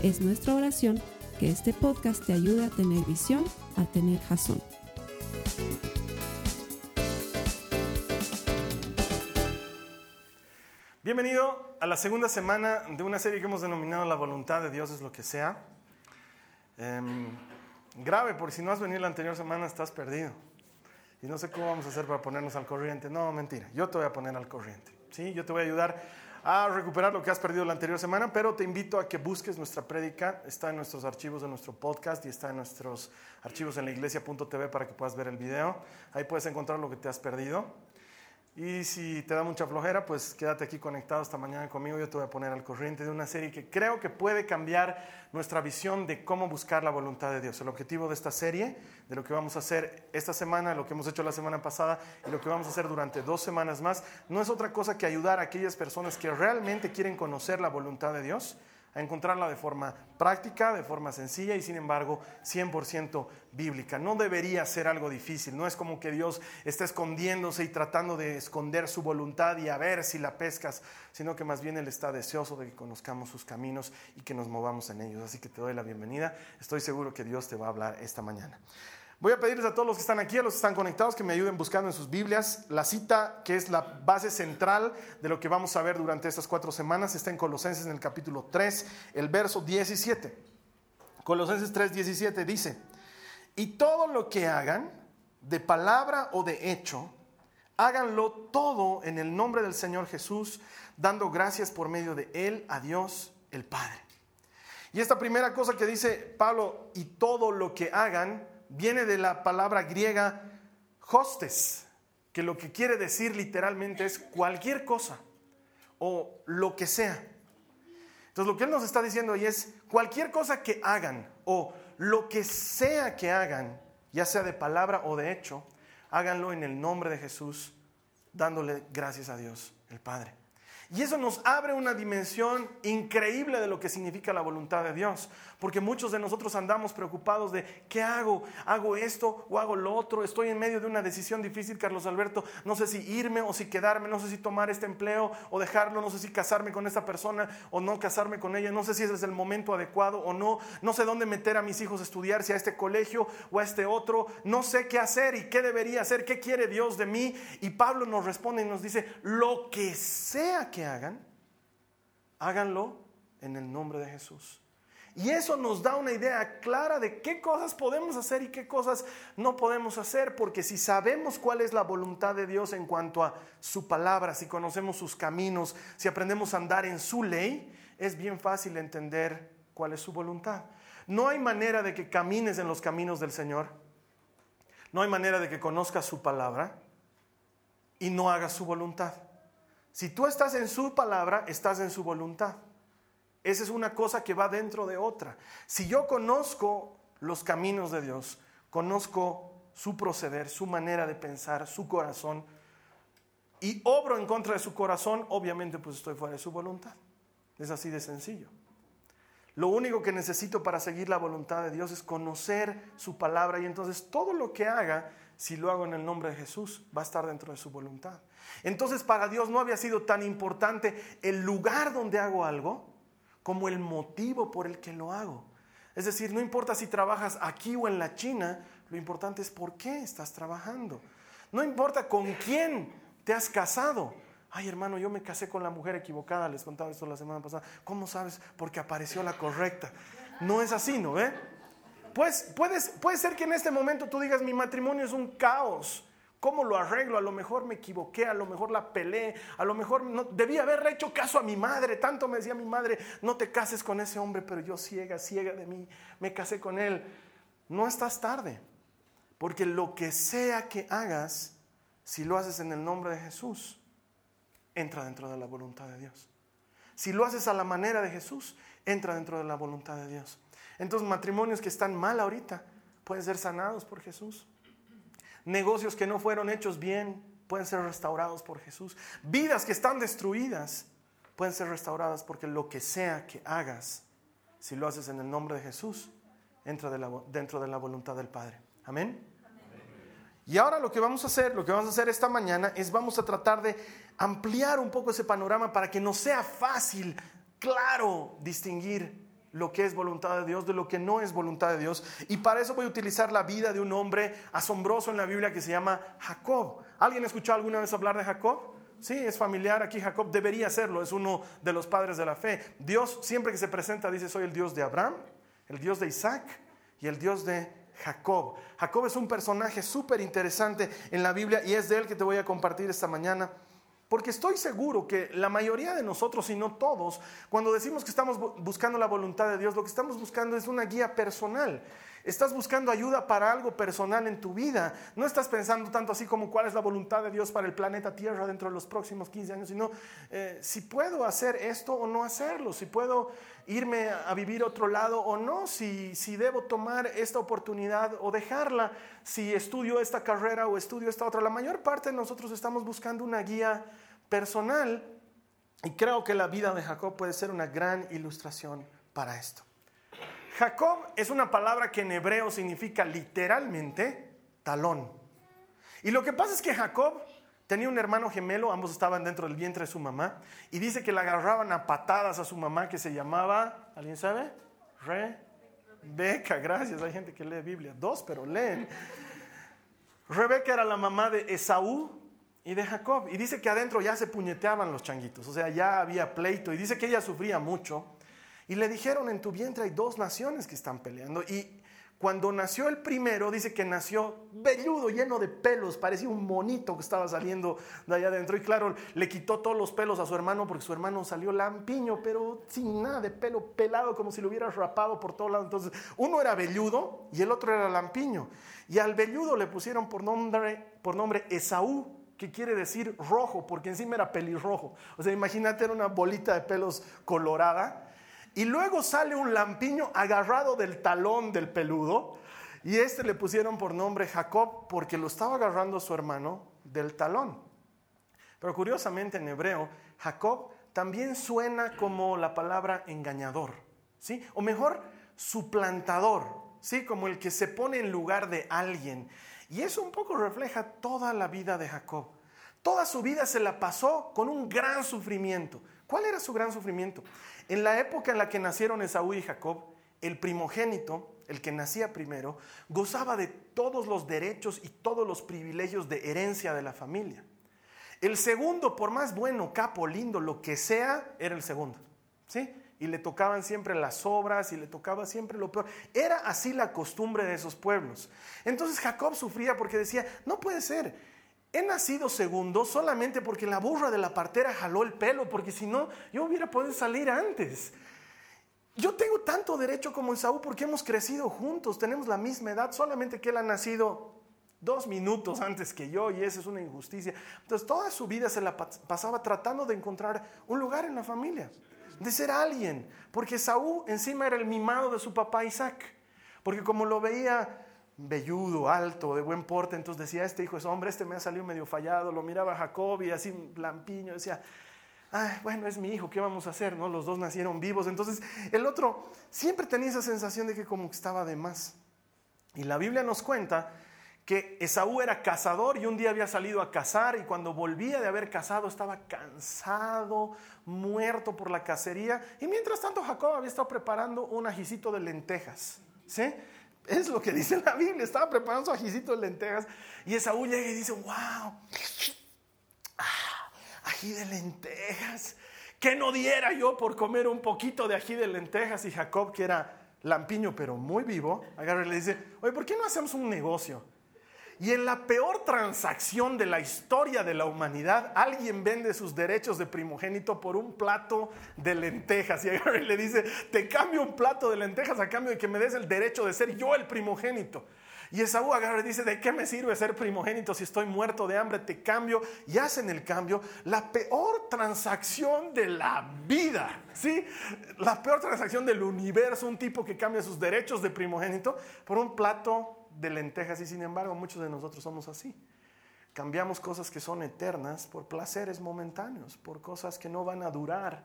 Es nuestra oración que este podcast te ayude a tener visión, a tener jazón. Bienvenido a la segunda semana de una serie que hemos denominado La voluntad de Dios es lo que sea. Em, grave, por si no has venido la anterior semana estás perdido. Y no sé cómo vamos a hacer para ponernos al corriente. No, mentira, yo te voy a poner al corriente. ¿sí? Yo te voy a ayudar a recuperar lo que has perdido la anterior semana, pero te invito a que busques nuestra prédica. Está en nuestros archivos de nuestro podcast y está en nuestros archivos en la iglesia.tv para que puedas ver el video. Ahí puedes encontrar lo que te has perdido. Y si te da mucha flojera, pues quédate aquí conectado esta mañana conmigo. Yo te voy a poner al corriente de una serie que creo que puede cambiar nuestra visión de cómo buscar la voluntad de Dios. El objetivo de esta serie, de lo que vamos a hacer esta semana, lo que hemos hecho la semana pasada y lo que vamos a hacer durante dos semanas más, no es otra cosa que ayudar a aquellas personas que realmente quieren conocer la voluntad de Dios a encontrarla de forma práctica, de forma sencilla y sin embargo 100% bíblica. No debería ser algo difícil, no es como que Dios está escondiéndose y tratando de esconder su voluntad y a ver si la pescas, sino que más bien Él está deseoso de que conozcamos sus caminos y que nos movamos en ellos. Así que te doy la bienvenida, estoy seguro que Dios te va a hablar esta mañana. Voy a pedirles a todos los que están aquí, a los que están conectados, que me ayuden buscando en sus Biblias la cita que es la base central de lo que vamos a ver durante estas cuatro semanas. Está en Colosenses en el capítulo 3, el verso 17. Colosenses 3, 17 dice, y todo lo que hagan, de palabra o de hecho, háganlo todo en el nombre del Señor Jesús, dando gracias por medio de Él a Dios el Padre. Y esta primera cosa que dice Pablo, y todo lo que hagan, viene de la palabra griega hostes, que lo que quiere decir literalmente es cualquier cosa o lo que sea. Entonces lo que él nos está diciendo ahí es cualquier cosa que hagan o lo que sea que hagan, ya sea de palabra o de hecho, háganlo en el nombre de Jesús, dándole gracias a Dios, el Padre. Y eso nos abre una dimensión increíble de lo que significa la voluntad de Dios. Porque muchos de nosotros andamos preocupados de, ¿qué hago? ¿Hago esto o hago lo otro? Estoy en medio de una decisión difícil, Carlos Alberto. No sé si irme o si quedarme, no sé si tomar este empleo o dejarlo, no sé si casarme con esta persona o no casarme con ella, no sé si ese es el momento adecuado o no, no sé dónde meter a mis hijos a estudiar, si a este colegio o a este otro, no sé qué hacer y qué debería hacer, qué quiere Dios de mí. Y Pablo nos responde y nos dice, lo que sea que hagan, háganlo en el nombre de Jesús. Y eso nos da una idea clara de qué cosas podemos hacer y qué cosas no podemos hacer, porque si sabemos cuál es la voluntad de Dios en cuanto a su palabra, si conocemos sus caminos, si aprendemos a andar en su ley, es bien fácil entender cuál es su voluntad. No hay manera de que camines en los caminos del Señor, no hay manera de que conozcas su palabra y no hagas su voluntad. Si tú estás en su palabra, estás en su voluntad. Esa es una cosa que va dentro de otra. Si yo conozco los caminos de Dios, conozco su proceder, su manera de pensar, su corazón, y obro en contra de su corazón, obviamente pues estoy fuera de su voluntad. Es así de sencillo. Lo único que necesito para seguir la voluntad de Dios es conocer su palabra y entonces todo lo que haga, si lo hago en el nombre de Jesús, va a estar dentro de su voluntad. Entonces para Dios no había sido tan importante el lugar donde hago algo, como el motivo por el que lo hago. Es decir, no importa si trabajas aquí o en la China, lo importante es por qué estás trabajando. No importa con quién te has casado. Ay, hermano, yo me casé con la mujer equivocada, les contaba esto la semana pasada. ¿Cómo sabes? Porque apareció la correcta. No es así, ¿no ve? Pues puedes, puede ser que en este momento tú digas, mi matrimonio es un caos. ¿Cómo lo arreglo? A lo mejor me equivoqué, a lo mejor la peleé, a lo mejor no, debía haberle hecho caso a mi madre. Tanto me decía mi madre, no te cases con ese hombre, pero yo ciega, ciega de mí, me casé con él. No estás tarde, porque lo que sea que hagas, si lo haces en el nombre de Jesús, entra dentro de la voluntad de Dios. Si lo haces a la manera de Jesús, entra dentro de la voluntad de Dios. Entonces matrimonios que están mal ahorita pueden ser sanados por Jesús. Negocios que no fueron hechos bien pueden ser restaurados por Jesús. Vidas que están destruidas pueden ser restauradas porque lo que sea que hagas, si lo haces en el nombre de Jesús, entra dentro de la voluntad del Padre. Amén. Y ahora lo que vamos a hacer, lo que vamos a hacer esta mañana es vamos a tratar de ampliar un poco ese panorama para que nos sea fácil, claro, distinguir lo que es voluntad de Dios de lo que no es voluntad de Dios. Y para eso voy a utilizar la vida de un hombre asombroso en la Biblia que se llama Jacob. ¿Alguien escuchó alguna vez hablar de Jacob? Sí, es familiar aquí Jacob, debería serlo, es uno de los padres de la fe. Dios siempre que se presenta dice, soy el Dios de Abraham, el Dios de Isaac y el Dios de Jacob. Jacob es un personaje súper interesante en la Biblia y es de él que te voy a compartir esta mañana. Porque estoy seguro que la mayoría de nosotros, y no todos, cuando decimos que estamos buscando la voluntad de Dios, lo que estamos buscando es una guía personal. Estás buscando ayuda para algo personal en tu vida. No estás pensando tanto así como cuál es la voluntad de Dios para el planeta Tierra dentro de los próximos 15 años, sino eh, si puedo hacer esto o no hacerlo, si puedo irme a vivir otro lado o no, si, si debo tomar esta oportunidad o dejarla, si estudio esta carrera o estudio esta otra. La mayor parte de nosotros estamos buscando una guía personal y creo que la vida de Jacob puede ser una gran ilustración para esto. Jacob es una palabra que en hebreo significa literalmente talón. Y lo que pasa es que Jacob tenía un hermano gemelo, ambos estaban dentro del vientre de su mamá, y dice que le agarraban a patadas a su mamá que se llamaba, ¿alguien sabe? Rebeca, gracias, hay gente que lee Biblia, dos, pero leen. Rebeca era la mamá de Esaú y de Jacob, y dice que adentro ya se puñeteaban los changuitos, o sea, ya había pleito, y dice que ella sufría mucho. Y le dijeron, en tu vientre hay dos naciones que están peleando. Y cuando nació el primero, dice que nació velludo, lleno de pelos, parecía un monito que estaba saliendo de allá adentro. Y claro, le quitó todos los pelos a su hermano porque su hermano salió lampiño, pero sin nada de pelo, pelado, como si lo hubiera rapado por todos lados. Entonces, uno era velludo y el otro era lampiño. Y al velludo le pusieron por nombre, por nombre Esaú, que quiere decir rojo, porque encima era pelirrojo. O sea, imagínate, era una bolita de pelos colorada. Y luego sale un lampiño agarrado del talón del peludo. Y este le pusieron por nombre Jacob porque lo estaba agarrando su hermano del talón. Pero curiosamente en hebreo, Jacob también suena como la palabra engañador, ¿sí? O mejor, suplantador, ¿sí? Como el que se pone en lugar de alguien. Y eso un poco refleja toda la vida de Jacob. Toda su vida se la pasó con un gran sufrimiento. ¿Cuál era su gran sufrimiento? En la época en la que nacieron Esaú y Jacob, el primogénito, el que nacía primero, gozaba de todos los derechos y todos los privilegios de herencia de la familia. El segundo, por más bueno, capo, lindo, lo que sea, era el segundo. ¿Sí? Y le tocaban siempre las obras y le tocaba siempre lo peor. Era así la costumbre de esos pueblos. Entonces Jacob sufría porque decía, no puede ser, He nacido segundo solamente porque la burra de la partera jaló el pelo, porque si no, yo hubiera podido salir antes. Yo tengo tanto derecho como Esaú porque hemos crecido juntos, tenemos la misma edad, solamente que él ha nacido dos minutos antes que yo y esa es una injusticia. Entonces toda su vida se la pasaba tratando de encontrar un lugar en la familia, de ser alguien, porque Esaú encima era el mimado de su papá Isaac, porque como lo veía velludo, alto, de buen porte. Entonces decía, este hijo es hombre, este me ha salido medio fallado. Lo miraba Jacob y así lampiño, decía, bueno, es mi hijo, ¿qué vamos a hacer? ¿No? Los dos nacieron vivos. Entonces el otro siempre tenía esa sensación de que como que estaba de más. Y la Biblia nos cuenta que Esaú era cazador y un día había salido a cazar y cuando volvía de haber cazado estaba cansado, muerto por la cacería. Y mientras tanto Jacob había estado preparando un ajicito de lentejas. ¿Sí? Es lo que dice la Biblia. Estaba preparando su ajicito de lentejas y Esaú llega y dice, wow, ah, ají de lentejas. ¿Qué no diera yo por comer un poquito de ají de lentejas? Y Jacob, que era lampiño pero muy vivo, agarra y le dice, oye, ¿por qué no hacemos un negocio? Y en la peor transacción de la historia de la humanidad, alguien vende sus derechos de primogénito por un plato de lentejas. Y le dice, te cambio un plato de lentejas a cambio de que me des el derecho de ser yo el primogénito. Y Esaú agarra y dice, ¿de qué me sirve ser primogénito si estoy muerto de hambre? Te cambio y hacen el cambio. La peor transacción de la vida, ¿sí? La peor transacción del universo, un tipo que cambia sus derechos de primogénito por un plato de lentejas. Y sin embargo, muchos de nosotros somos así. Cambiamos cosas que son eternas por placeres momentáneos, por cosas que no van a durar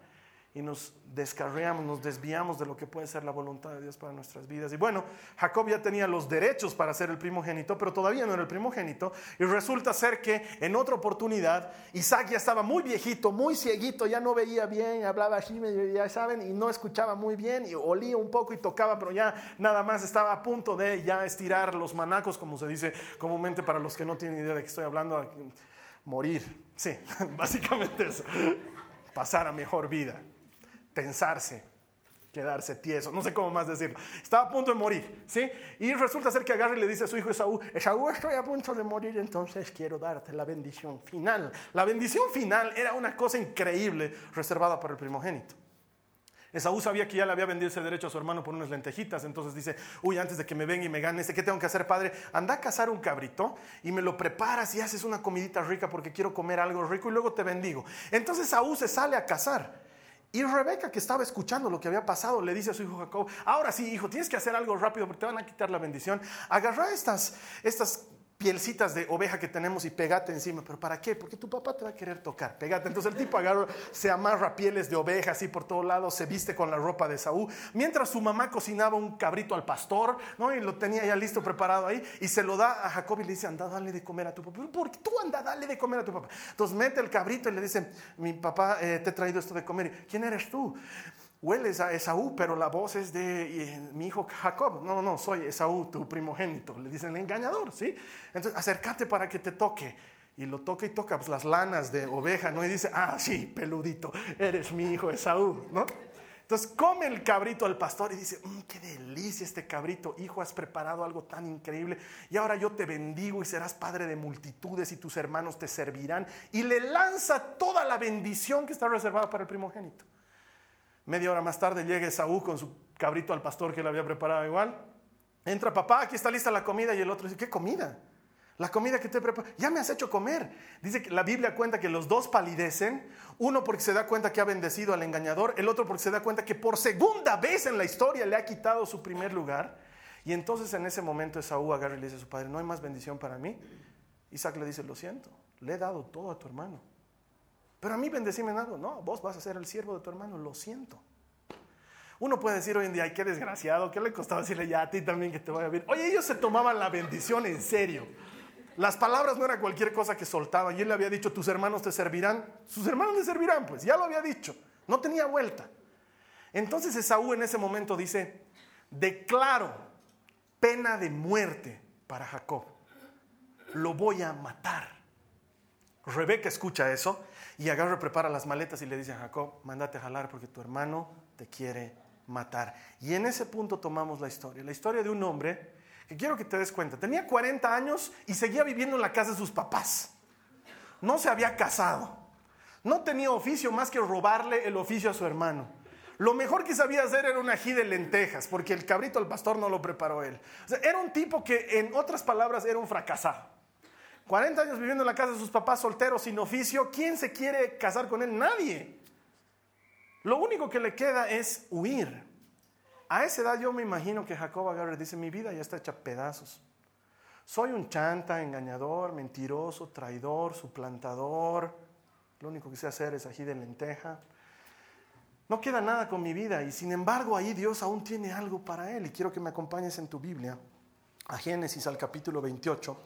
y nos descarriamos, nos desviamos de lo que puede ser la voluntad de Dios para nuestras vidas. Y bueno, Jacob ya tenía los derechos para ser el primogénito, pero todavía no era el primogénito. Y resulta ser que en otra oportunidad Isaac ya estaba muy viejito, muy cieguito, ya no veía bien, hablaba así, ya saben, y no escuchaba muy bien, y olía un poco y tocaba, pero ya nada más estaba a punto de ya estirar los manacos, como se dice comúnmente para los que no tienen idea de que estoy hablando, morir. Sí, básicamente eso, pasar a mejor vida tensarse, quedarse tieso, no sé cómo más decirlo. Estaba a punto de morir, ¿sí? Y resulta ser que agarra y le dice a su hijo Esaú, Esaú, estoy a punto de morir, entonces quiero darte la bendición final. La bendición final era una cosa increíble reservada para el primogénito. Esaú sabía que ya le había vendido ese derecho a su hermano por unas lentejitas, entonces dice, uy, antes de que me venga y me gane, ¿qué tengo que hacer, padre? Anda a cazar un cabrito y me lo preparas y haces una comidita rica porque quiero comer algo rico y luego te bendigo. Entonces Esaú se sale a cazar. Y Rebeca, que estaba escuchando lo que había pasado, le dice a su hijo Jacob, ahora sí, hijo, tienes que hacer algo rápido porque te van a quitar la bendición. Agarra estas, estas pielcitas de oveja que tenemos y pegate encima. ¿Pero para qué? Porque tu papá te va a querer tocar. Pegate. Entonces el tipo agarra, se amarra pieles de oveja así por todos lados, se viste con la ropa de Saúl. Mientras su mamá cocinaba un cabrito al pastor, ¿no? Y lo tenía ya listo, preparado ahí, y se lo da a Jacob y le dice, anda, dale de comer a tu papá. ¿Por qué tú anda, dale de comer a tu papá? Entonces mete el cabrito y le dice, mi papá eh, te he traído esto de comer. ¿Quién eres tú? Hueles a Esaú, pero la voz es de eh, mi hijo Jacob. No, no, soy Esaú, tu primogénito. Le dicen el engañador, ¿sí? Entonces, acércate para que te toque. Y lo toca y toca pues, las lanas de oveja, ¿no? Y dice, ah, sí, peludito, eres mi hijo Esaú, ¿no? Entonces come el cabrito al pastor y dice, mm, qué delicia este cabrito, hijo, has preparado algo tan increíble y ahora yo te bendigo y serás padre de multitudes y tus hermanos te servirán. Y le lanza toda la bendición que está reservada para el primogénito. Media hora más tarde llega Esaú con su cabrito al pastor que le había preparado igual. Entra papá, aquí está lista la comida y el otro dice, ¿qué comida? La comida que te preparo, ya me has hecho comer. Dice que la Biblia cuenta que los dos palidecen, uno porque se da cuenta que ha bendecido al engañador, el otro porque se da cuenta que por segunda vez en la historia le ha quitado su primer lugar. Y entonces en ese momento Esaú agarra y le dice a su padre, no hay más bendición para mí. Isaac le dice, lo siento, le he dado todo a tu hermano. Pero a mí bendecime en algo. No, vos vas a ser el siervo de tu hermano, lo siento. Uno puede decir hoy en día, ay, qué desgraciado, ¿qué le costaba decirle ya a ti también que te vaya bien? Oye, ellos se tomaban la bendición en serio. Las palabras no era cualquier cosa que soltaban. Y él le había dicho, tus hermanos te servirán. Sus hermanos le servirán, pues ya lo había dicho. No tenía vuelta. Entonces Esaú en ese momento dice, declaro pena de muerte para Jacob. Lo voy a matar. Rebeca escucha eso y agarra, prepara las maletas y le dice a Jacob, mándate a jalar porque tu hermano te quiere matar. Y en ese punto tomamos la historia. La historia de un hombre que quiero que te des cuenta. Tenía 40 años y seguía viviendo en la casa de sus papás. No se había casado. No tenía oficio más que robarle el oficio a su hermano. Lo mejor que sabía hacer era un ají de lentejas, porque el cabrito al pastor no lo preparó él. era un tipo que, en otras palabras, era un fracasado. 40 años viviendo en la casa de sus papás solteros sin oficio, ¿quién se quiere casar con él? Nadie. Lo único que le queda es huir. A esa edad yo me imagino que Jacob agarra dice, mi vida ya está hecha pedazos. Soy un chanta, engañador, mentiroso, traidor, suplantador. Lo único que sé hacer es ají de lenteja. No queda nada con mi vida y sin embargo ahí Dios aún tiene algo para él. Y quiero que me acompañes en tu Biblia a Génesis al capítulo 28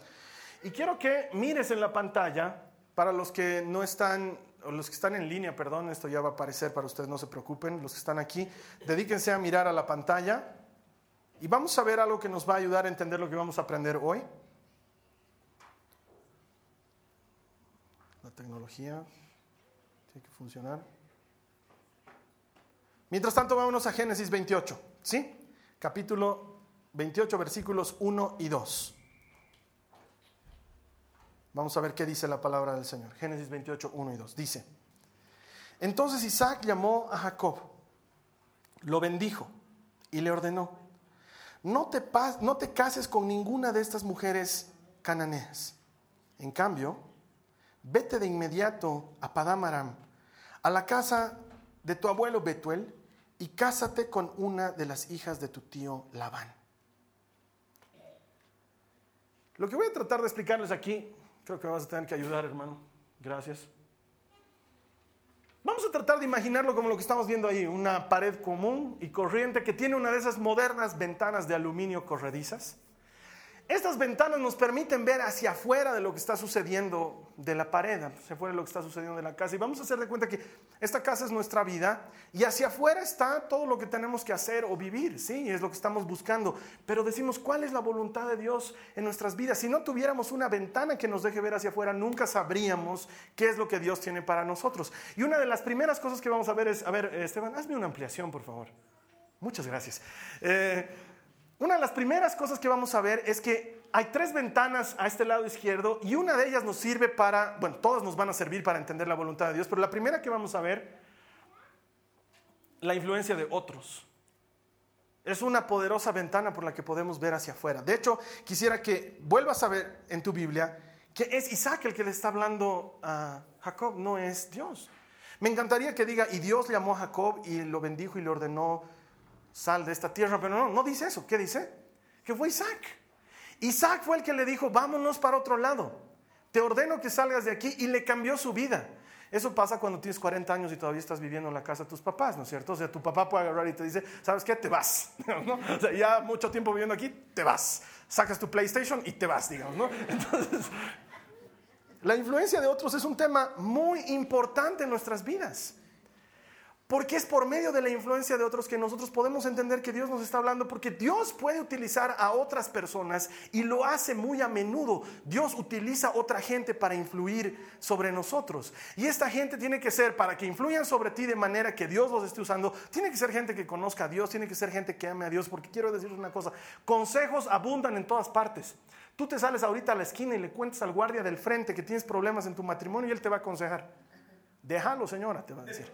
y quiero que mires en la pantalla, para los que no están, los que están en línea, perdón, esto ya va a aparecer para ustedes, no se preocupen, los que están aquí, dedíquense a mirar a la pantalla y vamos a ver algo que nos va a ayudar a entender lo que vamos a aprender hoy. La tecnología tiene que funcionar. Mientras tanto, vámonos a Génesis 28, ¿sí? Capítulo 28, versículos 1 y 2. Vamos a ver qué dice la palabra del Señor. Génesis 28, 1 y 2. Dice, entonces Isaac llamó a Jacob, lo bendijo y le ordenó, no te, no te cases con ninguna de estas mujeres cananeas. En cambio, vete de inmediato a Padamaram, a la casa de tu abuelo Betuel, y cásate con una de las hijas de tu tío Labán. Lo que voy a tratar de explicarles aquí, creo que vas a tener que ayudar, hermano. Gracias. Vamos a tratar de imaginarlo como lo que estamos viendo ahí, una pared común y corriente que tiene una de esas modernas ventanas de aluminio corredizas. Estas ventanas nos permiten ver hacia afuera de lo que está sucediendo de la pared, hacia afuera de lo que está sucediendo de la casa. Y vamos a hacer de cuenta que esta casa es nuestra vida y hacia afuera está todo lo que tenemos que hacer o vivir, ¿sí? Es lo que estamos buscando. Pero decimos, ¿cuál es la voluntad de Dios en nuestras vidas? Si no tuviéramos una ventana que nos deje ver hacia afuera, nunca sabríamos qué es lo que Dios tiene para nosotros. Y una de las primeras cosas que vamos a ver es, a ver, Esteban, hazme una ampliación, por favor. Muchas gracias. Eh, una de las primeras cosas que vamos a ver es que hay tres ventanas a este lado izquierdo y una de ellas nos sirve para, bueno, todas nos van a servir para entender la voluntad de Dios, pero la primera que vamos a ver, la influencia de otros. Es una poderosa ventana por la que podemos ver hacia afuera. De hecho, quisiera que vuelvas a ver en tu Biblia que es Isaac el que le está hablando a Jacob, no es Dios. Me encantaría que diga, y Dios llamó a Jacob y lo bendijo y le ordenó sal de esta tierra, pero no, no dice eso. ¿Qué dice? Que fue Isaac. Isaac fue el que le dijo, vámonos para otro lado. Te ordeno que salgas de aquí y le cambió su vida. Eso pasa cuando tienes 40 años y todavía estás viviendo en la casa de tus papás, ¿no es cierto? O sea, tu papá puede agarrar y te dice, ¿sabes qué? Te vas. O sea, ya mucho tiempo viviendo aquí, te vas. Sacas tu PlayStation y te vas, digamos, ¿no? Entonces, la influencia de otros es un tema muy importante en nuestras vidas. Porque es por medio de la influencia de otros que nosotros podemos entender que Dios nos está hablando, porque Dios puede utilizar a otras personas y lo hace muy a menudo. Dios utiliza otra gente para influir sobre nosotros. Y esta gente tiene que ser, para que influyan sobre ti de manera que Dios los esté usando, tiene que ser gente que conozca a Dios, tiene que ser gente que ame a Dios, porque quiero decirles una cosa, consejos abundan en todas partes. Tú te sales ahorita a la esquina y le cuentas al guardia del frente que tienes problemas en tu matrimonio y él te va a aconsejar. Déjalo, señora, te va a decir.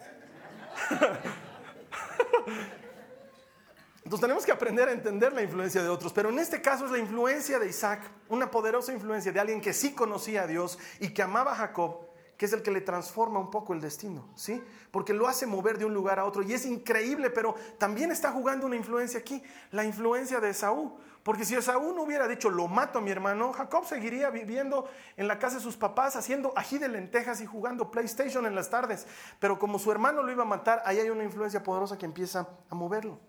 Entonces tenemos que aprender a entender la influencia de otros, pero en este caso es la influencia de Isaac, una poderosa influencia de alguien que sí conocía a Dios y que amaba a Jacob, que es el que le transforma un poco el destino, ¿sí? Porque lo hace mover de un lugar a otro y es increíble, pero también está jugando una influencia aquí, la influencia de Saúl. Porque si Esaú no hubiera dicho, lo mato a mi hermano, Jacob seguiría viviendo en la casa de sus papás, haciendo ají de lentejas y jugando PlayStation en las tardes. Pero como su hermano lo iba a matar, ahí hay una influencia poderosa que empieza a moverlo.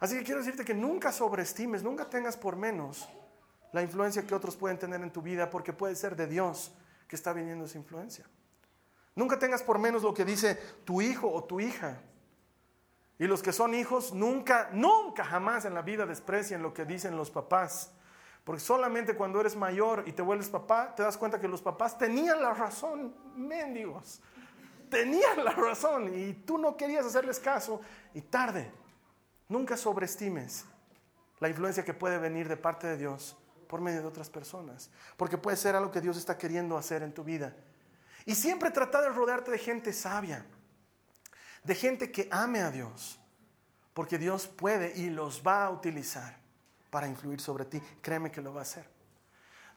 Así que quiero decirte que nunca sobreestimes, nunca tengas por menos la influencia que otros pueden tener en tu vida, porque puede ser de Dios está viniendo esa influencia. Nunca tengas por menos lo que dice tu hijo o tu hija. Y los que son hijos nunca, nunca jamás en la vida desprecian lo que dicen los papás. Porque solamente cuando eres mayor y te vuelves papá, te das cuenta que los papás tenían la razón, mendigos. Tenían la razón y tú no querías hacerles caso y tarde. Nunca sobreestimes la influencia que puede venir de parte de Dios por medio de otras personas. Porque puede ser algo que Dios está queriendo hacer en tu vida. Y siempre trata de rodearte de gente sabia de gente que ame a Dios, porque Dios puede y los va a utilizar para influir sobre ti. Créeme que lo va a hacer.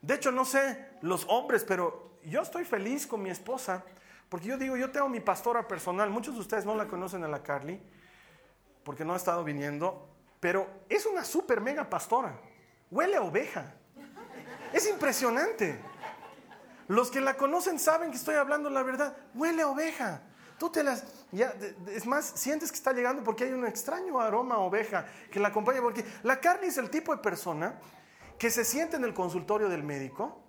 De hecho, no sé los hombres, pero yo estoy feliz con mi esposa, porque yo digo, yo tengo mi pastora personal. Muchos de ustedes no la conocen a la Carly, porque no ha estado viniendo, pero es una super mega pastora. Huele a oveja. Es impresionante. Los que la conocen saben que estoy hablando la verdad. Huele a oveja. Tú te las, ya, es más, sientes que está llegando porque hay un extraño aroma a oveja que la acompaña, porque la carne es el tipo de persona que se siente en el consultorio del médico,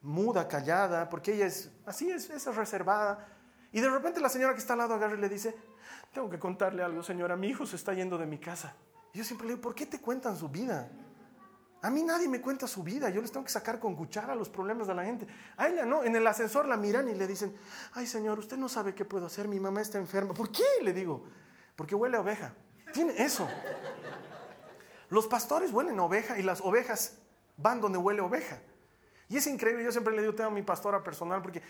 muda, callada, porque ella es así, es, es reservada, y de repente la señora que está al lado agarra y le dice, tengo que contarle algo, señora, mi hijo se está yendo de mi casa. Y yo siempre le digo, ¿por qué te cuentan su vida? A mí nadie me cuenta su vida, yo les tengo que sacar con cuchara los problemas de la gente. A ella no, en el ascensor la miran y le dicen, ay señor, usted no sabe qué puedo hacer, mi mamá está enferma. ¿Por qué? Le digo, porque huele a oveja. Tiene eso. Los pastores huelen a oveja y las ovejas van donde huele oveja. Y es increíble, yo siempre le digo, tengo a mi pastora personal porque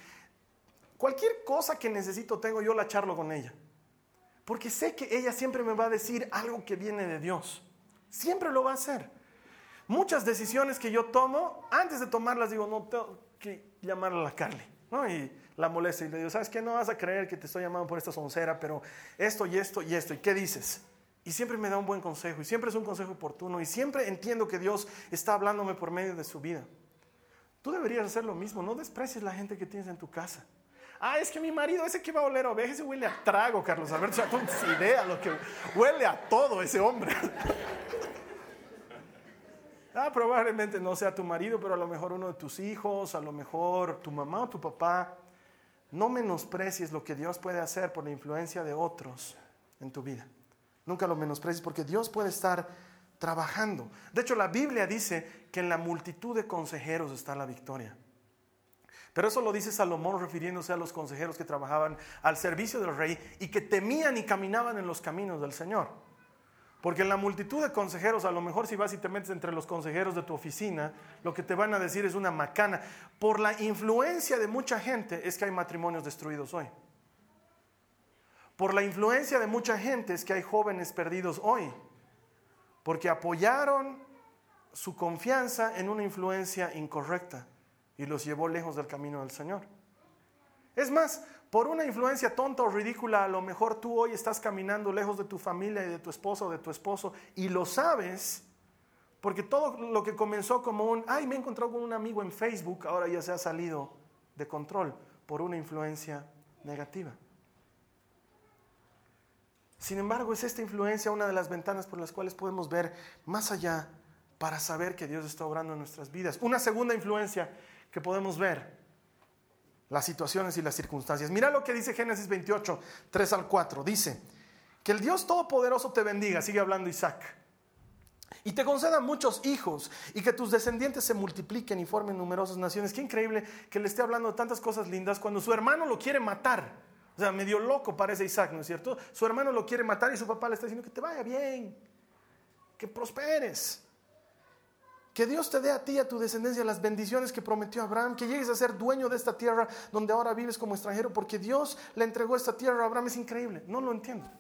cualquier cosa que necesito tengo, yo la charlo con ella. Porque sé que ella siempre me va a decir algo que viene de Dios. Siempre lo va a hacer. Muchas decisiones que yo tomo, antes de tomarlas digo, no, tengo que llamar a la Carly. ¿no? Y la molesta y le digo, ¿sabes qué? No vas a creer que te estoy llamando por esta soncera, pero esto y esto y esto. ¿Y qué dices? Y siempre me da un buen consejo, y siempre es un consejo oportuno, y siempre entiendo que Dios está hablándome por medio de su vida. Tú deberías hacer lo mismo, no desprecies la gente que tienes en tu casa. Ah, es que mi marido, ese que va a oler oveja, ese huele a trago, Carlos Alberto. O sea, no idea lo que huele a todo ese hombre. Ah, probablemente no sea tu marido, pero a lo mejor uno de tus hijos, a lo mejor tu mamá o tu papá. No menosprecies lo que Dios puede hacer por la influencia de otros en tu vida. Nunca lo menosprecies porque Dios puede estar trabajando. De hecho, la Biblia dice que en la multitud de consejeros está la victoria. Pero eso lo dice Salomón refiriéndose a los consejeros que trabajaban al servicio del rey y que temían y caminaban en los caminos del Señor. Porque en la multitud de consejeros, a lo mejor si vas y te metes entre los consejeros de tu oficina, lo que te van a decir es una macana. Por la influencia de mucha gente es que hay matrimonios destruidos hoy. Por la influencia de mucha gente es que hay jóvenes perdidos hoy. Porque apoyaron su confianza en una influencia incorrecta y los llevó lejos del camino del Señor. Es más, por una influencia tonta o ridícula, a lo mejor tú hoy estás caminando lejos de tu familia y de tu esposo o de tu esposo y lo sabes, porque todo lo que comenzó como un, ay, me he encontrado con un amigo en Facebook, ahora ya se ha salido de control por una influencia negativa. Sin embargo, es esta influencia una de las ventanas por las cuales podemos ver más allá para saber que Dios está obrando en nuestras vidas. Una segunda influencia que podemos ver las situaciones y las circunstancias. Mira lo que dice Génesis 28, 3 al 4. Dice, que el Dios Todopoderoso te bendiga, sigue hablando Isaac, y te conceda muchos hijos y que tus descendientes se multipliquen y formen numerosas naciones. Qué increíble que le esté hablando de tantas cosas lindas cuando su hermano lo quiere matar. O sea, medio loco parece Isaac, ¿no es cierto? Su hermano lo quiere matar y su papá le está diciendo que te vaya bien, que prosperes. Que Dios te dé a ti y a tu descendencia las bendiciones que prometió Abraham, que llegues a ser dueño de esta tierra donde ahora vives como extranjero, porque Dios le entregó esta tierra a Abraham. Es increíble, no lo entiendo.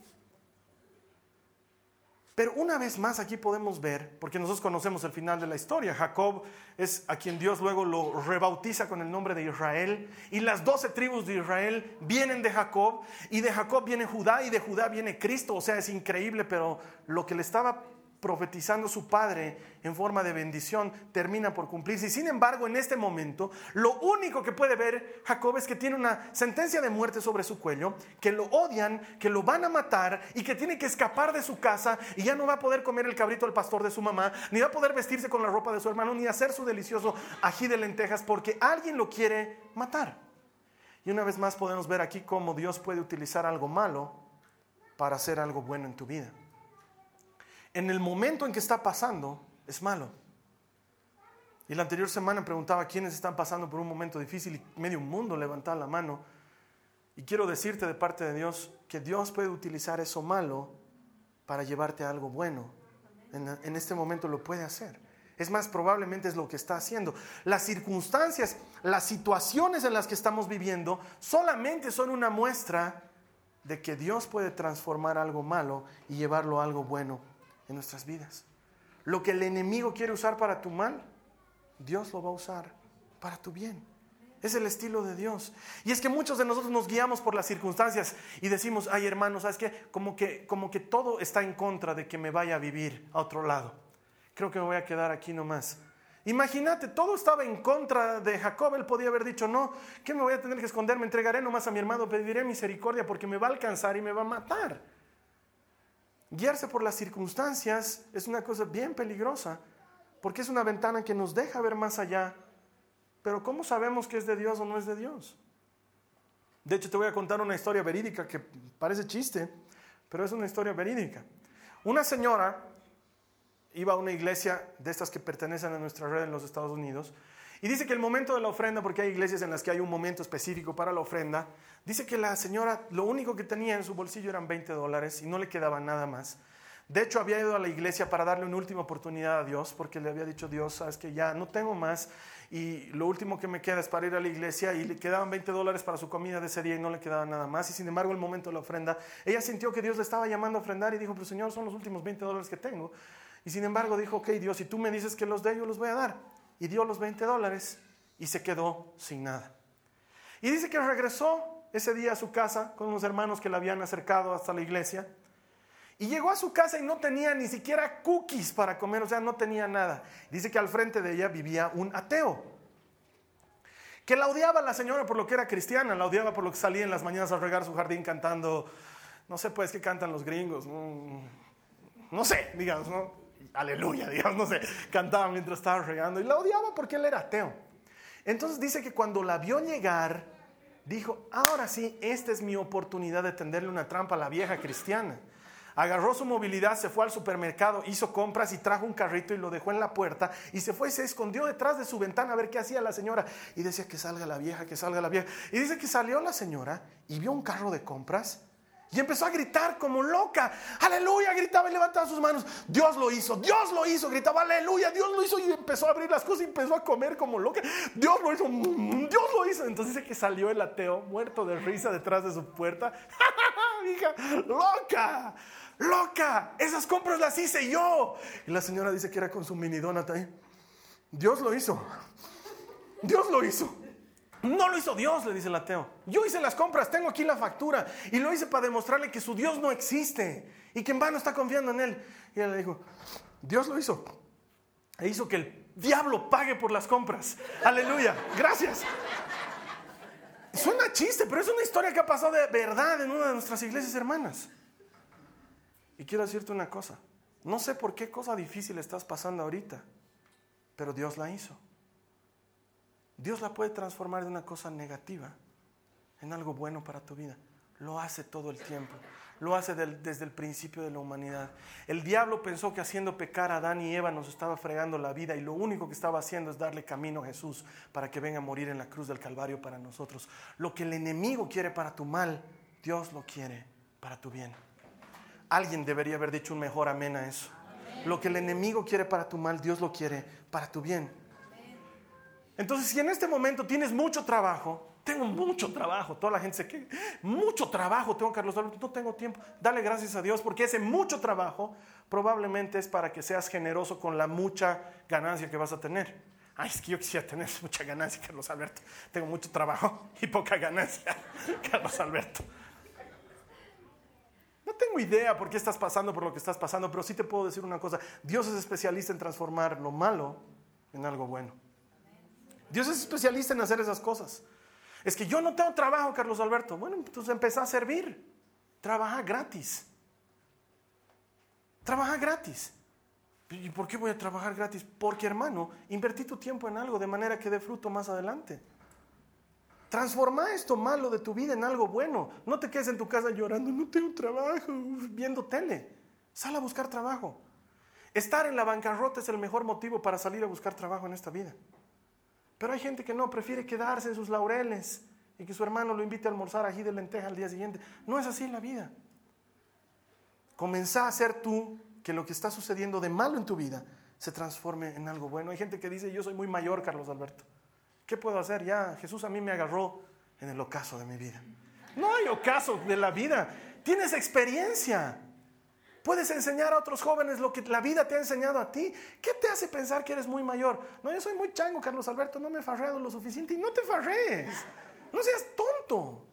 Pero una vez más aquí podemos ver, porque nosotros conocemos el final de la historia, Jacob es a quien Dios luego lo rebautiza con el nombre de Israel, y las doce tribus de Israel vienen de Jacob, y de Jacob viene Judá, y de Judá viene Cristo, o sea, es increíble, pero lo que le estaba profetizando su padre en forma de bendición termina por cumplirse. Y sin embargo, en este momento, lo único que puede ver Jacob es que tiene una sentencia de muerte sobre su cuello, que lo odian, que lo van a matar y que tiene que escapar de su casa y ya no va a poder comer el cabrito del pastor de su mamá, ni va a poder vestirse con la ropa de su hermano, ni hacer su delicioso ají de lentejas porque alguien lo quiere matar. Y una vez más podemos ver aquí cómo Dios puede utilizar algo malo para hacer algo bueno en tu vida en el momento en que está pasando, es malo. Y la anterior semana preguntaba quiénes están pasando por un momento difícil y medio mundo levantaba la mano. Y quiero decirte de parte de Dios que Dios puede utilizar eso malo para llevarte a algo bueno. En, en, este momento lo puede hacer. Es más, probablemente es lo que está haciendo. Las circunstancias, las situaciones en las que estamos viviendo solamente son una muestra de que Dios puede transformar algo malo y llevarlo a algo bueno en nuestras vidas. Lo que el enemigo quiere usar para tu mal, Dios lo va a usar para tu bien. Es el estilo de Dios. Y es que muchos de nosotros nos guiamos por las circunstancias y decimos, ay hermano, ¿sabes qué? Como que, como que todo está en contra de que me vaya a vivir a otro lado. Creo que me voy a quedar aquí nomás. Imagínate, todo estaba en contra de Jacob. Él podía haber dicho, no, ¿qué me voy a tener que esconder? Me entregaré nomás a mi hermano, pediré misericordia porque me va a alcanzar y me va a matar. Guiarse por las circunstancias es una cosa bien peligrosa, porque es una ventana que nos deja ver más allá. Pero ¿cómo sabemos que es de Dios o no es de Dios? De hecho, te voy a contar una historia verídica que parece chiste, pero es una historia verídica. Una señora iba a una iglesia de estas que pertenecen a nuestra red en los Estados Unidos y dice que el momento de la ofrenda, porque hay iglesias en las que hay un momento específico para la ofrenda, dice que la señora lo único que tenía en su bolsillo eran 20 dólares y no le quedaba nada más. De hecho, había ido a la iglesia para darle una última oportunidad a Dios, porque le había dicho Dios, sabes que ya no tengo más y lo último que me queda es para ir a la iglesia y le quedaban 20 dólares para su comida de ese día y no le quedaba nada más. Y sin embargo, el momento de la ofrenda, ella sintió que Dios le estaba llamando a ofrendar y dijo, pero Señor, son los últimos 20 dólares que tengo. Y sin embargo dijo, ok Dios, si tú me dices que los dé, yo los voy a dar. Y dio los 20 dólares y se quedó sin nada. Y dice que regresó ese día a su casa con unos hermanos que le habían acercado hasta la iglesia. Y llegó a su casa y no tenía ni siquiera cookies para comer, o sea, no tenía nada. Dice que al frente de ella vivía un ateo, que la odiaba la señora por lo que era cristiana, la odiaba por lo que salía en las mañanas a regar su jardín cantando, no sé pues qué cantan los gringos, no, sé, digamos, ¿no? Aleluya, digamos, no sé, cantaba mientras estaba regando y la odiaba porque él era ateo. Entonces dice que cuando la vio llegar, dijo, ahora sí, esta es mi oportunidad de tenderle una trampa a la vieja cristiana agarró su movilidad, se fue al supermercado, hizo compras y trajo un carrito y lo dejó en la puerta y se fue y se escondió detrás de su ventana a ver qué hacía la señora. Y decía que salga la vieja, que salga la vieja. Y dice que salió la señora y vio un carro de compras y empezó a gritar como loca. Aleluya, gritaba y levantaba sus manos. Dios lo hizo, Dios lo hizo. Gritaba, aleluya, Dios lo hizo. Y empezó a abrir las cosas y empezó a comer como loca. Dios lo hizo, Dios lo hizo. Entonces dice que salió el ateo muerto de risa detrás de su puerta. Hija, loca loca, esas compras las hice yo. Y la señora dice que era con su mini donut ahí. Dios lo hizo. Dios lo hizo. No lo hizo Dios, le dice el ateo. Yo hice las compras, tengo aquí la factura. Y lo hice para demostrarle que su Dios no existe y que en vano está confiando en él. Y ella le dijo, Dios lo hizo. E hizo que el diablo pague por las compras. Aleluya. Gracias. Suena chiste, pero es una historia que ha pasado de verdad en una de nuestras iglesias hermanas. Y quiero decirte una cosa, no sé por qué cosa difícil estás pasando ahorita, pero Dios la hizo. Dios la puede transformar de una cosa negativa en algo bueno para tu vida. Lo hace todo el tiempo. Lo hace desde el principio de la humanidad. El diablo pensó que haciendo pecar a Adán y Eva nos estaba fregando la vida y lo único que estaba haciendo es darle camino a Jesús para que venga a morir en la cruz del Calvario para nosotros. Lo que el enemigo quiere para tu mal, Dios lo quiere para tu bien. Alguien debería haber dicho un mejor amén a eso. Lo que el enemigo quiere para tu mal, Dios lo quiere para tu bien. Entonces, si en este momento tienes mucho trabajo, tengo mucho trabajo, toda la gente se que mucho trabajo tengo, Carlos no tengo tiempo. Dale gracias a Dios porque ese mucho trabajo probablemente es para que seas generoso con la mucha ganancia que vas a tener. Ay, es que yo quisiera tener mucha ganancia, Carlos Alberto. Tengo mucho trabajo y poca ganancia, Carlos Alberto. No tengo idea por qué estás pasando por lo que estás pasando, pero sí te puedo decir una cosa. Dios es especialista en transformar lo malo en algo bueno. Dios es especialista en hacer esas cosas. Es que yo no tengo trabajo, Carlos Alberto. Bueno, entonces empezá a servir. Trabaja gratis. Trabaja gratis. ¿Y por qué voy a trabajar gratis? Porque, hermano, invertí tu tiempo en algo de manera que dé fruto más adelante. Transforma esto malo de tu vida en algo bueno. No te quedes en tu casa llorando, no tengo trabajo, viendo tele. Sal a buscar trabajo. Estar en la bancarrota es el mejor motivo para salir a buscar trabajo en esta vida. Pero hay gente que no, prefiere quedarse en sus laureles y que su hermano lo invite a almorzar ají de lenteja al día siguiente. No es así la vida. Comenzá a hacer tú que lo que está sucediendo de malo en tu vida se transforme en algo bueno. Hay gente que dice, yo soy muy mayor, Carlos Alberto. ¿Qué puedo hacer? Ya Jesús a mí me agarró en el ocaso de mi vida. No hay ocaso de la vida. Tienes experiencia. Puedes enseñar a otros jóvenes lo que la vida te ha enseñado a ti. ¿Qué te hace pensar que eres muy mayor? No, yo soy muy chango, Carlos Alberto, no me he farreado lo suficiente. Y no te farrees. No seas tonto.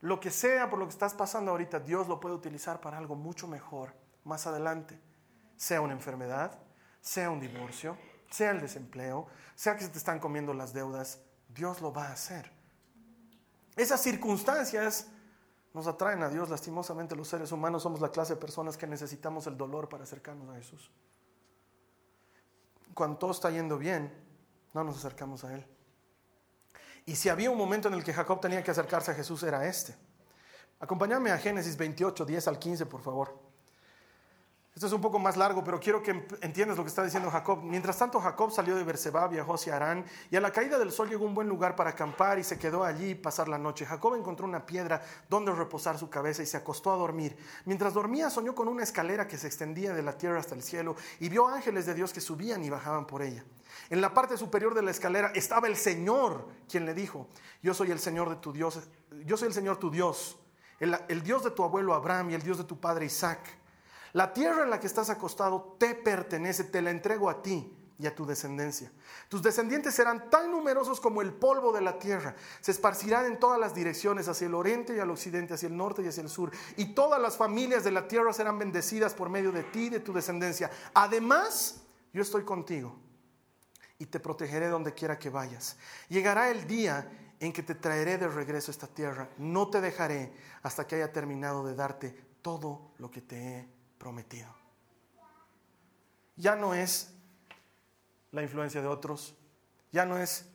Lo que sea por lo que estás pasando ahorita, Dios lo puede utilizar para algo mucho mejor más adelante. Sea una enfermedad, sea un divorcio, sea el desempleo, sea que se te están comiendo las deudas, Dios lo va a hacer. Esas circunstancias nos atraen a Dios. Lastimosamente los seres humanos somos la clase de personas que necesitamos el dolor para acercarnos a Jesús. Cuando todo está yendo bien, no nos acercamos a Él. Y si había un momento en el que Jacob tenía que acercarse a Jesús, era este. Acompáñame a Génesis 28, 10 al 15, por favor. Esto es un poco más largo, pero quiero que entiendas lo que está diciendo Jacob. Mientras tanto, Jacob salió de Berseba, viajó hacia Arán, y a la caída del sol llegó a un buen lugar para acampar y se quedó allí pasar la noche. Jacob encontró una piedra donde reposar su cabeza y se acostó a dormir. Mientras dormía, soñó con una escalera que se extendía de la tierra hasta el cielo y vio ángeles de Dios que subían y bajaban por ella. En la parte superior de la escalera estaba el Señor, quien le dijo: Yo soy el Señor de tu Dios, yo soy el Señor tu Dios, el Dios de tu abuelo Abraham y el Dios de tu padre Isaac. La tierra en la que estás acostado te pertenece, te la entrego a ti y a tu descendencia. Tus descendientes serán tan numerosos como el polvo de la tierra. Se esparcirán en todas las direcciones, hacia el oriente y al occidente, hacia el norte y hacia el sur. Y todas las familias de la tierra serán bendecidas por medio de ti y de tu descendencia. Además, yo estoy contigo y te protegeré donde quiera que vayas. Llegará el día en que te traeré de regreso a esta tierra. No te dejaré hasta que haya terminado de darte todo lo que te he prometido. Ya no es la influencia de otros, ya no es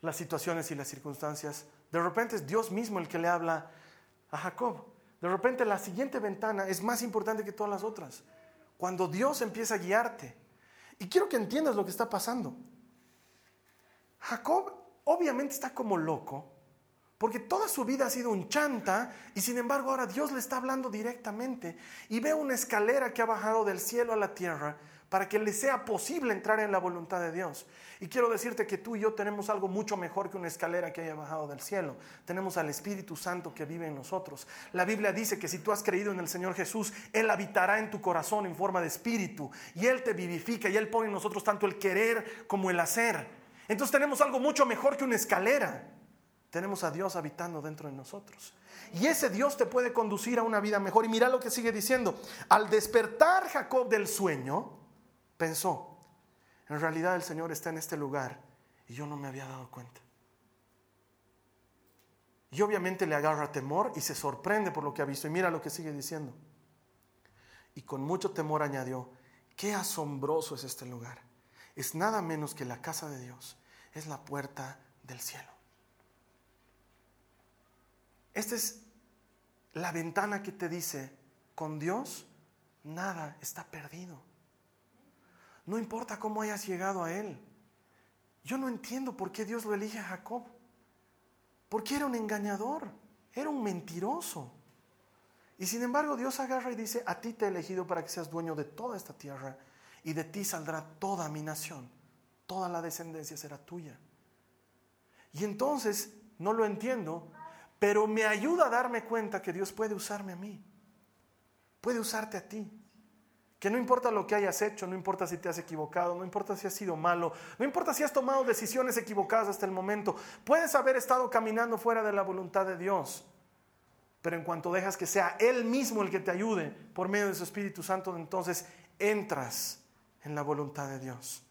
las situaciones y las circunstancias. De repente es Dios mismo el que le habla a Jacob. De repente la siguiente ventana es más importante que todas las otras. Cuando Dios empieza a guiarte. Y quiero que entiendas lo que está pasando. Jacob obviamente está como loco, porque toda su vida ha sido un chanta y sin embargo ahora Dios le está hablando directamente y ve una escalera que ha bajado del cielo a la tierra para que le sea posible entrar en la voluntad de Dios. Y quiero decirte que tú y yo tenemos algo mucho mejor que una escalera que haya bajado del cielo. Tenemos al Espíritu Santo que vive en nosotros. La Biblia dice que si tú has creído en el Señor Jesús, Él habitará en tu corazón en forma de espíritu y Él te vivifica y Él pone en nosotros tanto el querer como el hacer. Entonces tenemos algo mucho mejor que una escalera. Tenemos a Dios habitando dentro de nosotros. Y ese Dios te puede conducir a una vida mejor. Y mira lo que sigue diciendo. Al despertar Jacob del sueño, pensó, en realidad el Señor está en este lugar y yo no me había dado cuenta. Y obviamente le agarra temor y se sorprende por lo que ha visto. Y mira lo que sigue diciendo. Y con mucho temor añadió, qué asombroso es este lugar. Es nada menos que la casa de Dios. Es la puerta del cielo. Esta es la ventana que te dice, con Dios nada está perdido. No importa cómo hayas llegado a Él. Yo no entiendo por qué Dios lo elige a Jacob. Porque era un engañador, era un mentiroso. Y sin embargo Dios agarra y dice, a ti te he elegido para que seas dueño de toda esta tierra y de ti saldrá toda mi nación. Toda la descendencia será tuya. Y entonces, no lo entiendo, pero me ayuda a darme cuenta que Dios puede usarme a mí. Puede usarte a ti. Que no importa lo que hayas hecho, no importa si te has equivocado, no importa si has sido malo, no importa si has tomado decisiones equivocadas hasta el momento, puedes haber estado caminando fuera de la voluntad de Dios. Pero en cuanto dejas que sea Él mismo el que te ayude por medio de su Espíritu Santo, entonces entras en la voluntad de Dios.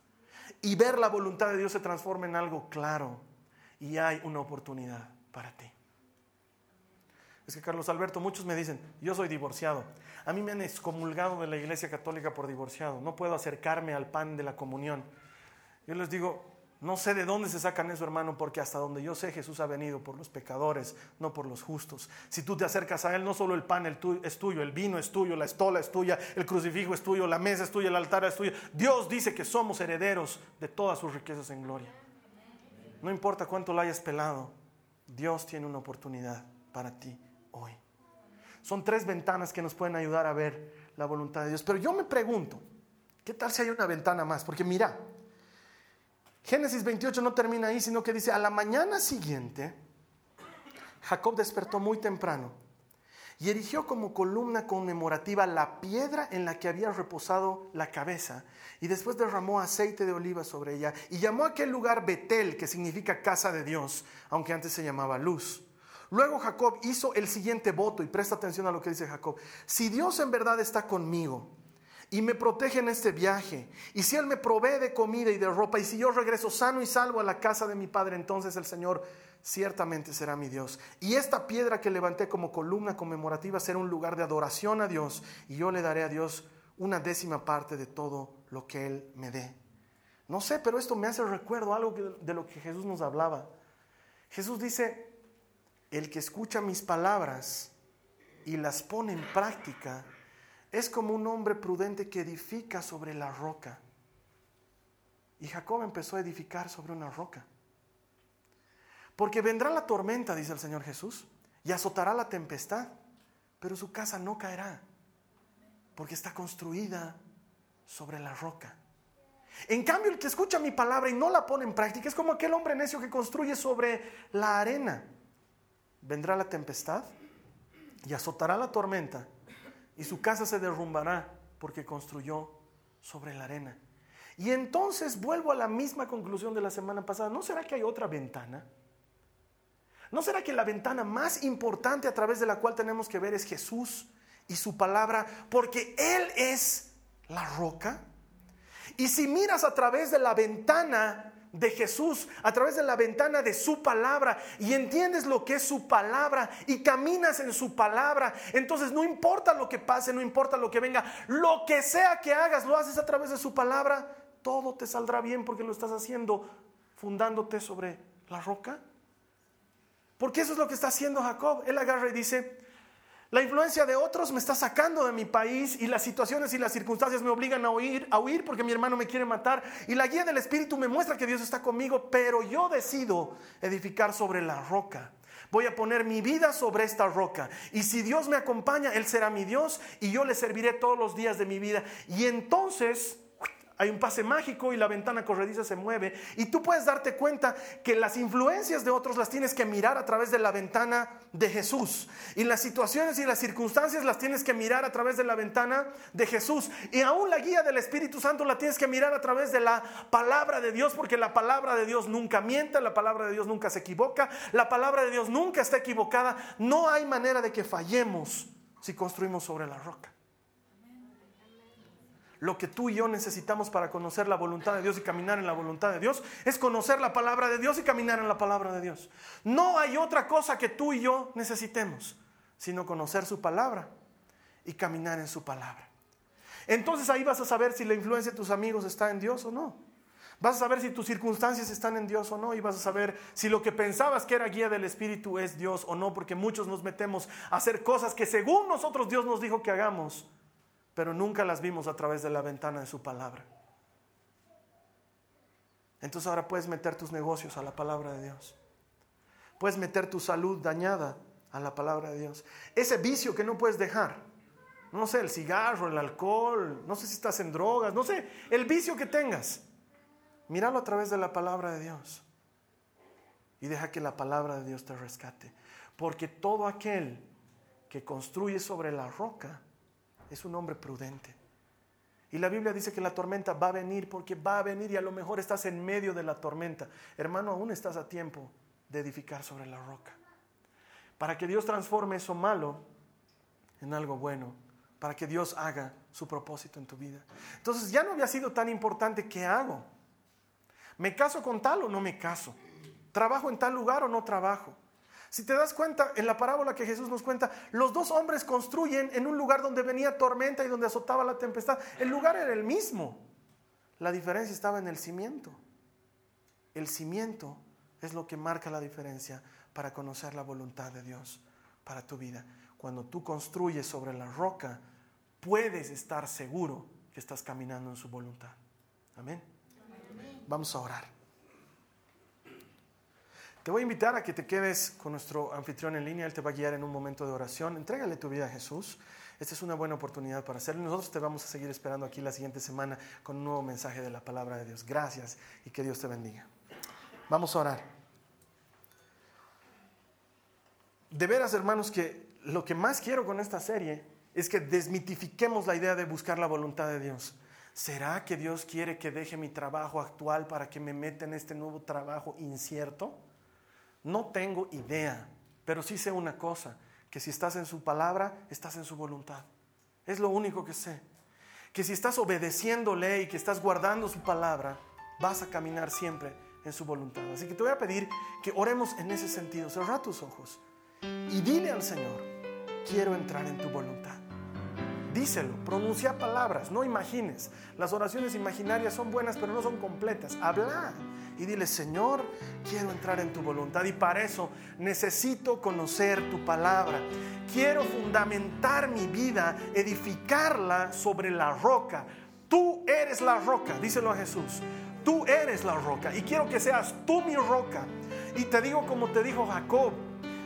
Y ver la voluntad de Dios se transforma en algo claro y hay una oportunidad para ti. Es que Carlos Alberto, muchos me dicen, yo soy divorciado. A mí me han excomulgado de la Iglesia Católica por divorciado. No puedo acercarme al pan de la comunión. Yo les digo, no sé de dónde se sacan eso, hermano, porque hasta donde yo sé Jesús ha venido por los pecadores, no por los justos. Si tú te acercas a Él, no solo el pan es tuyo, el vino es tuyo, la estola es tuya, el crucifijo es tuyo, la mesa es tuya, el altar es tuyo. Dios dice que somos herederos de todas sus riquezas en gloria. No importa cuánto lo hayas pelado, Dios tiene una oportunidad para ti hoy. Son tres ventanas que nos pueden ayudar a ver la voluntad de Dios. Pero yo me pregunto, ¿qué tal si hay una ventana más? Porque mira, Génesis 28 no termina ahí, sino que dice, a la mañana siguiente, Jacob despertó muy temprano y erigió como columna conmemorativa la piedra en la que había reposado la cabeza y después derramó aceite de oliva sobre ella y llamó a aquel lugar Betel, que significa casa de Dios, aunque antes se llamaba luz. Luego Jacob hizo el siguiente voto y presta atención a lo que dice Jacob. Si Dios en verdad está conmigo y me protege en este viaje, y si Él me provee de comida y de ropa, y si yo regreso sano y salvo a la casa de mi Padre, entonces el Señor ciertamente será mi Dios. Y esta piedra que levanté como columna conmemorativa será un lugar de adoración a Dios, y yo le daré a Dios una décima parte de todo lo que Él me dé. No sé, pero esto me hace recuerdo algo de lo que Jesús nos hablaba. Jesús dice, el que escucha mis palabras y las pone en práctica es como un hombre prudente que edifica sobre la roca. Y Jacob empezó a edificar sobre una roca. Porque vendrá la tormenta, dice el Señor Jesús, y azotará la tempestad, pero su casa no caerá, porque está construida sobre la roca. En cambio, el que escucha mi palabra y no la pone en práctica es como aquel hombre necio que construye sobre la arena vendrá la tempestad y azotará la tormenta y su casa se derrumbará porque construyó sobre la arena. Y entonces vuelvo a la misma conclusión de la semana pasada. ¿No será que hay otra ventana? ¿No será que la ventana más importante a través de la cual tenemos que ver es Jesús y su palabra? Porque Él es la roca. Y si miras a través de la ventana de Jesús, a través de la ventana de su palabra, y entiendes lo que es su palabra y caminas en su palabra, entonces no importa lo que pase, no importa lo que venga, lo que sea que hagas, lo haces a través de su palabra, todo te saldrá bien porque lo estás haciendo fundándote sobre la roca. Porque eso es lo que está haciendo Jacob. Él agarra y dice, la influencia de otros me está sacando de mi país y las situaciones y las circunstancias me obligan a huir, a huir porque mi hermano me quiere matar. Y la guía del Espíritu me muestra que Dios está conmigo, pero yo decido edificar sobre la roca. Voy a poner mi vida sobre esta roca. Y si Dios me acompaña, Él será mi Dios y yo le serviré todos los días de mi vida. Y entonces hay un pase mágico y la ventana corrediza se mueve. Y tú puedes darte cuenta que las influencias de otros las tienes que mirar a través de la ventana de Jesús. Y las situaciones y las circunstancias las tienes que mirar a través de la ventana de Jesús. Y aún la guía del Espíritu Santo la tienes que mirar a través de la palabra de Dios, porque la palabra de Dios nunca miente, la palabra de Dios nunca se equivoca, la palabra de Dios nunca está equivocada. No hay manera de que fallemos si construimos sobre la roca. Lo que tú y yo necesitamos para conocer la voluntad de Dios y caminar en la voluntad de Dios es conocer la palabra de Dios y caminar en la palabra de Dios. No hay otra cosa que tú y yo necesitemos, sino conocer su palabra y caminar en su palabra. Entonces ahí vas a saber si la influencia de tus amigos está en Dios o no. Vas a saber si tus circunstancias están en Dios o no y vas a saber si lo que pensabas que era guía del Espíritu es Dios o no, porque muchos nos metemos a hacer cosas que según nosotros Dios nos dijo que hagamos pero nunca las vimos a través de la ventana de su palabra. Entonces ahora puedes meter tus negocios a la palabra de Dios. Puedes meter tu salud dañada a la palabra de Dios. Ese vicio que no puedes dejar. No sé, el cigarro, el alcohol, no sé si estás en drogas, no sé, el vicio que tengas. Míralo a través de la palabra de Dios. Y deja que la palabra de Dios te rescate. Porque todo aquel que construye sobre la roca es un hombre prudente. Y la Biblia dice que la tormenta va a venir porque va a venir y a lo mejor estás en medio de la tormenta. Hermano, aún estás a tiempo de edificar sobre la roca. Para que Dios transforme eso malo en algo bueno. Para que Dios haga su propósito en tu vida. Entonces ya no había sido tan importante qué hago. ¿Me caso con tal o no me caso? ¿Trabajo en tal lugar o no trabajo? Si te das cuenta, en la parábola que Jesús nos cuenta, los dos hombres construyen en un lugar donde venía tormenta y donde azotaba la tempestad. El lugar era el mismo. La diferencia estaba en el cimiento. El cimiento es lo que marca la diferencia para conocer la voluntad de Dios para tu vida. Cuando tú construyes sobre la roca, puedes estar seguro que estás caminando en su voluntad. Amén. Vamos a orar. Te voy a invitar a que te quedes con nuestro anfitrión en línea, él te va a guiar en un momento de oración. Entrégale tu vida a Jesús. Esta es una buena oportunidad para hacerlo. Nosotros te vamos a seguir esperando aquí la siguiente semana con un nuevo mensaje de la palabra de Dios. Gracias y que Dios te bendiga. Vamos a orar. De veras, hermanos, que lo que más quiero con esta serie es que desmitifiquemos la idea de buscar la voluntad de Dios. ¿Será que Dios quiere que deje mi trabajo actual para que me meta en este nuevo trabajo incierto? No tengo idea, pero sí sé una cosa, que si estás en su palabra, estás en su voluntad. Es lo único que sé. Que si estás obedeciéndole y que estás guardando su palabra, vas a caminar siempre en su voluntad. Así que te voy a pedir que oremos en ese sentido. Cerra tus ojos y dile al Señor, quiero entrar en tu voluntad. Díselo, pronuncia palabras, no imagines. Las oraciones imaginarias son buenas, pero no son completas. Habla y dile, Señor, quiero entrar en tu voluntad y para eso necesito conocer tu palabra. Quiero fundamentar mi vida, edificarla sobre la roca. Tú eres la roca, díselo a Jesús. Tú eres la roca y quiero que seas tú mi roca. Y te digo como te dijo Jacob,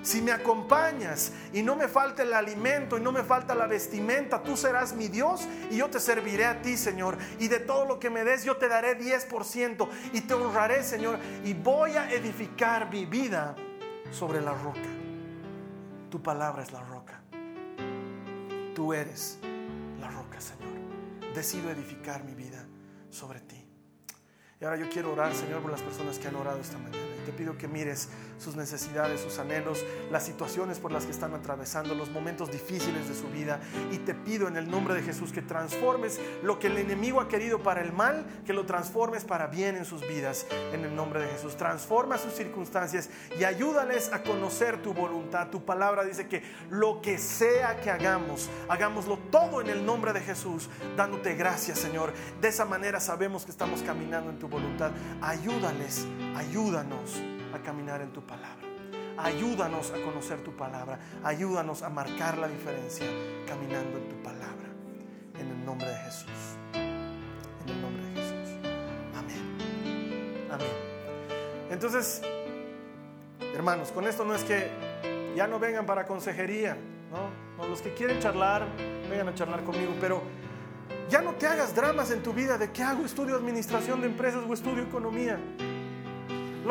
si me acompañas y no me falta el alimento y no me falta la vestimenta, tú serás mi Dios y yo te serviré a ti, Señor. Y de todo lo que me des, yo te daré 10% y te honraré, Señor. Y voy a edificar mi vida sobre la roca. Tu palabra es la roca. Tú eres la roca, Señor. decido edificar mi vida sobre ti. Y ahora yo quiero orar, Señor, por las personas que han orado esta mañana. Y te pido que mires sus necesidades, sus anhelos, las situaciones por las que están atravesando, los momentos difíciles de su vida. Y te pido en el nombre de Jesús que transformes lo que el enemigo ha querido para el mal, que lo transformes para bien en sus vidas. En el nombre de Jesús. Transforma sus circunstancias y ayúdales a conocer tu voluntad. Tu palabra dice que lo que sea que hagamos, hagámoslo todo en el nombre de Jesús, dándote gracias, Señor. De esa manera sabemos que estamos caminando en tu voluntad. Ayúdales, ayúdanos a caminar en tu palabra. Ayúdanos a conocer tu palabra. Ayúdanos a marcar la diferencia caminando en tu palabra. En el nombre de Jesús. En el nombre de Jesús. Amén. Amén. Entonces, hermanos, con esto no es que ya no vengan para consejería, ¿no? Los que quieren charlar, vengan a charlar conmigo, pero ya no te hagas dramas en tu vida de que hago estudio administración de empresas o estudio economía.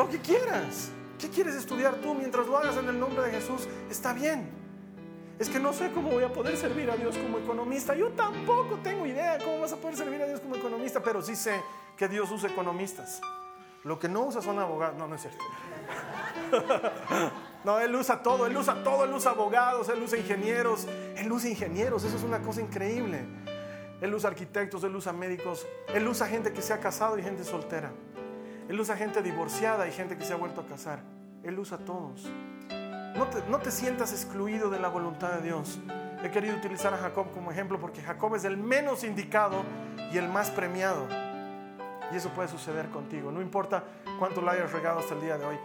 Lo que quieras. ¿Qué quieres estudiar tú mientras lo hagas en el nombre de Jesús? Está bien. Es que no sé cómo voy a poder servir a Dios como economista. Yo tampoco tengo idea cómo vas a poder servir a Dios como economista, pero sí sé que Dios usa economistas. Lo que no usa son abogados. No, no es cierto. No, Él usa todo, Él usa todo, Él usa abogados, Él usa ingenieros, Él usa ingenieros, eso es una cosa increíble. Él usa arquitectos, Él usa médicos, Él usa gente que se ha casado y gente soltera. Él usa gente divorciada y gente que se ha vuelto a casar. Él usa a todos. No te, no te sientas excluido de la voluntad de Dios. He querido utilizar a Jacob como ejemplo porque Jacob es el menos indicado y el más premiado. Y eso puede suceder contigo. No importa cuánto lo hayas regado hasta el día de hoy.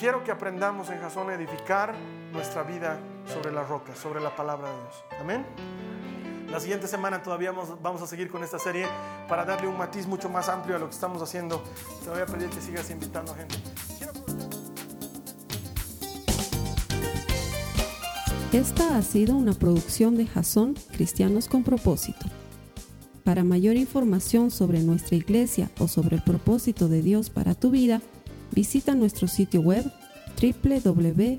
Quiero que aprendamos en Jasón a edificar nuestra vida sobre la roca, sobre la palabra de Dios. Amén. La siguiente semana todavía vamos, a seguir con esta serie para darle un matiz mucho más amplio a lo que estamos haciendo. Te voy a pedir que sigas invitando gente. Esta ha sido una producción de Jason Cristianos con Propósito. Para mayor información sobre nuestra iglesia o sobre el propósito de Dios para tu vida, visita nuestro sitio web www.jason.info.